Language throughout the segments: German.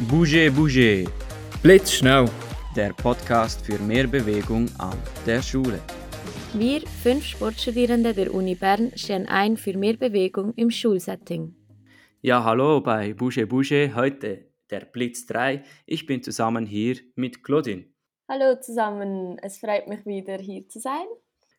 Bouge Bouge, Blitzschnell. der Podcast für mehr Bewegung an der Schule. Wir, fünf Sportstudierende der Uni Bern, stehen ein für mehr Bewegung im Schulsetting. Ja, hallo bei Bouge Bouge, heute der Blitz 3. Ich bin zusammen hier mit Claudine. Hallo zusammen, es freut mich wieder hier zu sein.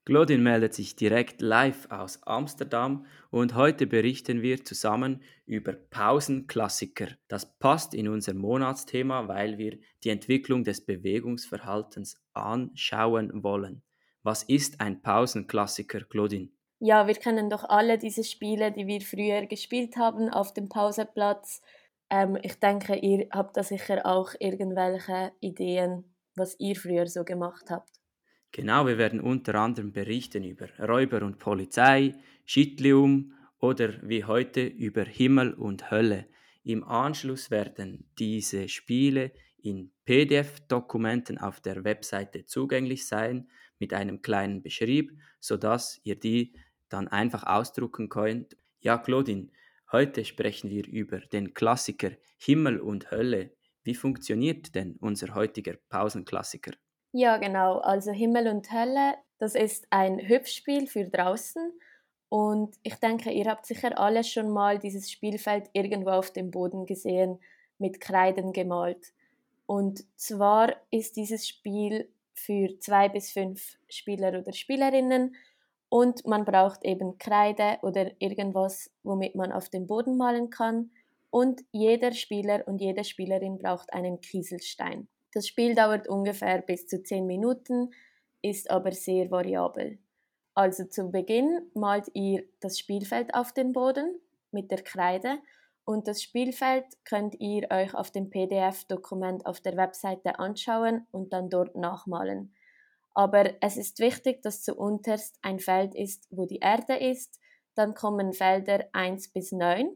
Claudine meldet sich direkt live aus Amsterdam und heute berichten wir zusammen über Pausenklassiker. Das passt in unser Monatsthema, weil wir die Entwicklung des Bewegungsverhaltens anschauen wollen. Was ist ein Pausenklassiker, Claudine? Ja, wir kennen doch alle diese Spiele, die wir früher gespielt haben auf dem Pausenplatz. Ähm, ich denke, ihr habt da sicher auch irgendwelche Ideen, was ihr früher so gemacht habt. Genau, wir werden unter anderem berichten über Räuber und Polizei, Schitlium oder wie heute über Himmel und Hölle. Im Anschluss werden diese Spiele in PDF-Dokumenten auf der Webseite zugänglich sein mit einem kleinen Beschrieb, sodass ihr die dann einfach ausdrucken könnt. Ja, Claudine, heute sprechen wir über den Klassiker Himmel und Hölle. Wie funktioniert denn unser heutiger Pausenklassiker? Ja, genau. Also Himmel und Hölle, das ist ein Hüpfspiel für draußen. Und ich denke, ihr habt sicher alle schon mal dieses Spielfeld irgendwo auf dem Boden gesehen, mit Kreiden gemalt. Und zwar ist dieses Spiel für zwei bis fünf Spieler oder Spielerinnen und man braucht eben Kreide oder irgendwas, womit man auf dem Boden malen kann. Und jeder Spieler und jede Spielerin braucht einen Kieselstein. Das Spiel dauert ungefähr bis zu 10 Minuten, ist aber sehr variabel. Also zu Beginn malt ihr das Spielfeld auf den Boden mit der Kreide und das Spielfeld könnt ihr euch auf dem PDF-Dokument auf der Webseite anschauen und dann dort nachmalen. Aber es ist wichtig, dass zuunterst ein Feld ist, wo die Erde ist, dann kommen Felder 1 bis 9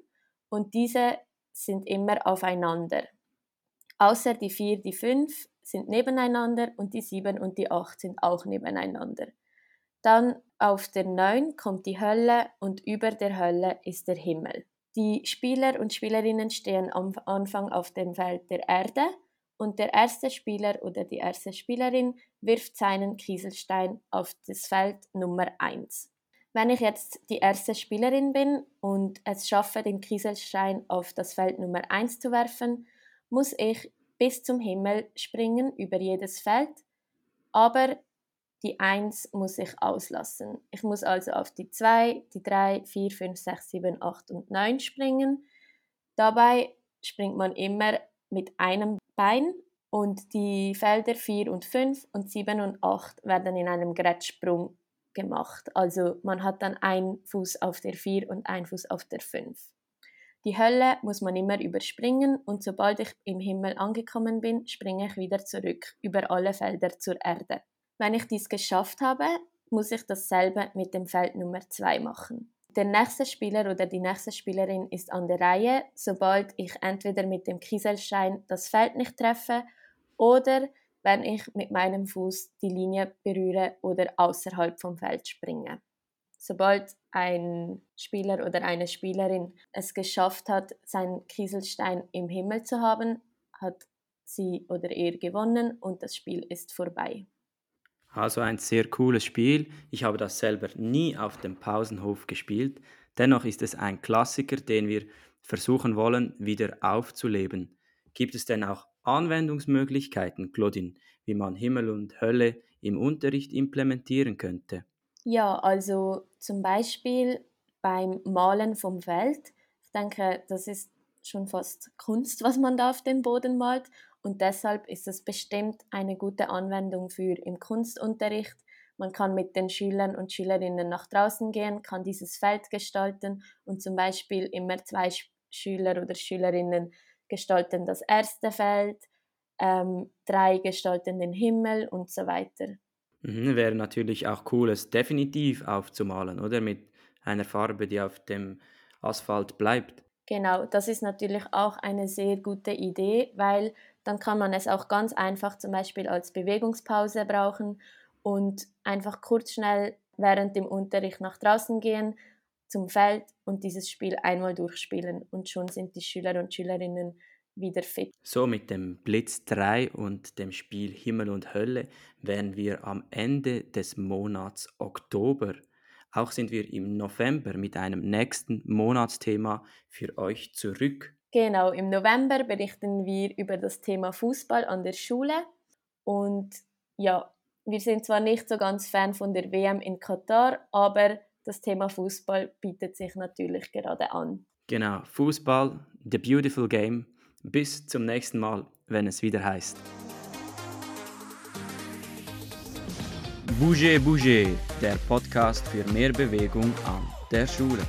und diese sind immer aufeinander. Außer die 4, die 5 sind nebeneinander und die 7 und die 8 sind auch nebeneinander. Dann auf der 9 kommt die Hölle und über der Hölle ist der Himmel. Die Spieler und Spielerinnen stehen am Anfang auf dem Feld der Erde und der erste Spieler oder die erste Spielerin wirft seinen Kieselstein auf das Feld Nummer 1. Wenn ich jetzt die erste Spielerin bin und es schaffe, den Kieselstein auf das Feld Nummer 1 zu werfen, muss ich bis zum Himmel springen über jedes Feld, aber die 1 muss ich auslassen. Ich muss also auf die 2, die 3, 4, 5, 6, 7, 8 und 9 springen. Dabei springt man immer mit einem Bein und die Felder 4 und 5 und 7 und 8 werden in einem Grettsprung gemacht. Also man hat dann einen Fuß auf der 4 und einen Fuß auf der 5. Die Hölle muss man immer überspringen und sobald ich im Himmel angekommen bin, springe ich wieder zurück über alle Felder zur Erde. Wenn ich dies geschafft habe, muss ich dasselbe mit dem Feld Nummer 2 machen. Der nächste Spieler oder die nächste Spielerin ist an der Reihe, sobald ich entweder mit dem Kieselstein das Feld nicht treffe oder wenn ich mit meinem Fuß die Linie berühre oder außerhalb vom Feld springe. Sobald ein Spieler oder eine Spielerin es geschafft hat, seinen Kieselstein im Himmel zu haben, hat sie oder er gewonnen und das Spiel ist vorbei. Also ein sehr cooles Spiel. Ich habe das selber nie auf dem Pausenhof gespielt. Dennoch ist es ein Klassiker, den wir versuchen wollen, wieder aufzuleben. Gibt es denn auch Anwendungsmöglichkeiten, Claudine, wie man Himmel und Hölle im Unterricht implementieren könnte? Ja, also zum Beispiel beim Malen vom Feld. Ich denke, das ist schon fast Kunst, was man da auf dem Boden malt. Und deshalb ist es bestimmt eine gute Anwendung für im Kunstunterricht. Man kann mit den Schülern und Schülerinnen nach draußen gehen, kann dieses Feld gestalten und zum Beispiel immer zwei Schüler oder Schülerinnen gestalten das erste Feld, ähm, drei gestalten den Himmel und so weiter. Mhm, wäre natürlich auch cool, es definitiv aufzumalen, oder? Mit einer Farbe, die auf dem Asphalt bleibt. Genau, das ist natürlich auch eine sehr gute Idee, weil dann kann man es auch ganz einfach zum Beispiel als Bewegungspause brauchen und einfach kurz schnell während dem Unterricht nach draußen gehen zum Feld und dieses Spiel einmal durchspielen und schon sind die Schüler und Schülerinnen wieder fit. So mit dem Blitz 3 und dem Spiel Himmel und Hölle wären wir am Ende des Monats Oktober. Auch sind wir im November mit einem nächsten Monatsthema für euch zurück. Genau, im November berichten wir über das Thema Fußball an der Schule. Und ja, wir sind zwar nicht so ganz Fan von der WM in Katar, aber das Thema Fußball bietet sich natürlich gerade an. Genau, Fußball, the beautiful game. Bis zum nächsten Mal, wenn es wieder heißt. Bouger Bouger, der Podcast für mehr Bewegung an der Schule.